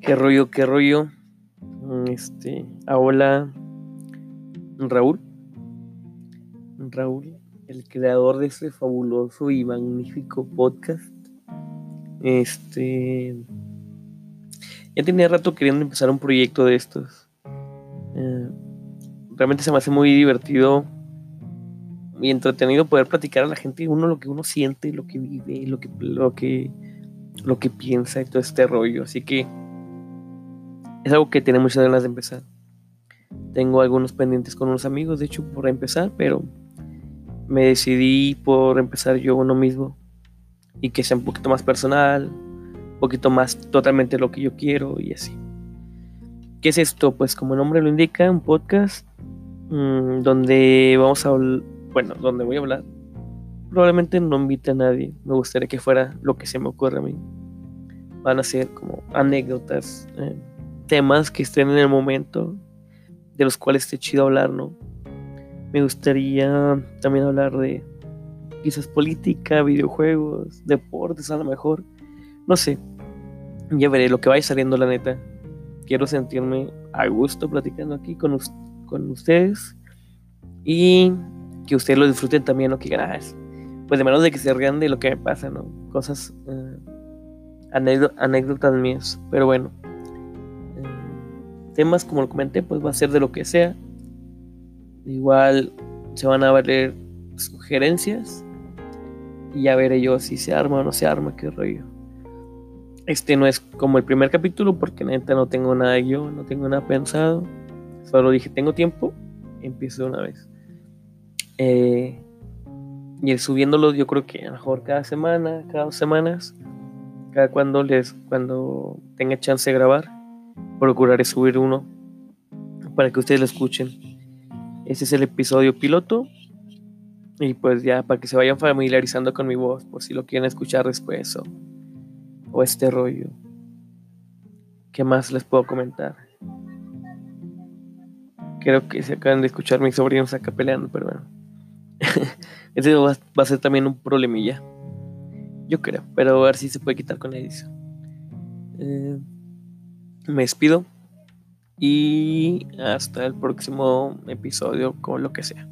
qué rollo, qué rollo. Este, hola Raúl. Raúl, el creador de este fabuloso y magnífico podcast. Este, ya tenía rato queriendo empezar un proyecto de estos. Eh, realmente se me hace muy divertido y entretenido poder platicar a la gente uno lo que uno siente, lo que vive, lo que, lo que, lo que piensa y todo este rollo. Así que es algo que tiene muchas ganas de empezar. Tengo algunos pendientes con unos amigos, de hecho, por empezar, pero me decidí por empezar yo uno mismo y que sea un poquito más personal, un poquito más totalmente lo que yo quiero y así. ¿Qué es esto? Pues como el nombre lo indica, un podcast mmm, donde vamos a bueno, donde voy a hablar. Probablemente no invite a nadie, me gustaría que fuera lo que se me ocurre a mí. Van a ser como anécdotas, eh, temas que estén en el momento, de los cuales esté chido hablar, ¿no? Me gustaría también hablar de quizás política, videojuegos, deportes a lo mejor. No sé. Ya veré lo que vaya saliendo, la neta. Quiero sentirme a gusto platicando aquí con, con ustedes. Y que ustedes lo disfruten también, ¿no? Que ganas. Pues de menos de que se rían de lo que me pasa, ¿no? Cosas, eh, anécdotas mías. Pero bueno temas, como lo comenté, pues va a ser de lo que sea. Igual se van a valer sugerencias y ya veré yo si se arma o no se arma, qué rollo. Este no es como el primer capítulo porque neta no tengo nada yo, no tengo nada pensado. Solo dije, tengo tiempo, empiezo una vez. Eh, y el subiéndolo yo creo que a lo mejor cada semana, cada dos semanas, cada cuando les, cuando tenga chance de grabar procuraré subir uno para que ustedes lo escuchen. Ese es el episodio piloto. Y pues ya para que se vayan familiarizando con mi voz, por si lo quieren escuchar después o, o este rollo. ¿Qué más les puedo comentar? Creo que se acaban de escuchar mis sobrinos acá peleando, pero bueno. Ese va, a ser también un problemilla. Yo creo, pero a ver si se puede quitar con la edición. Eh, me despido y hasta el próximo episodio con lo que sea.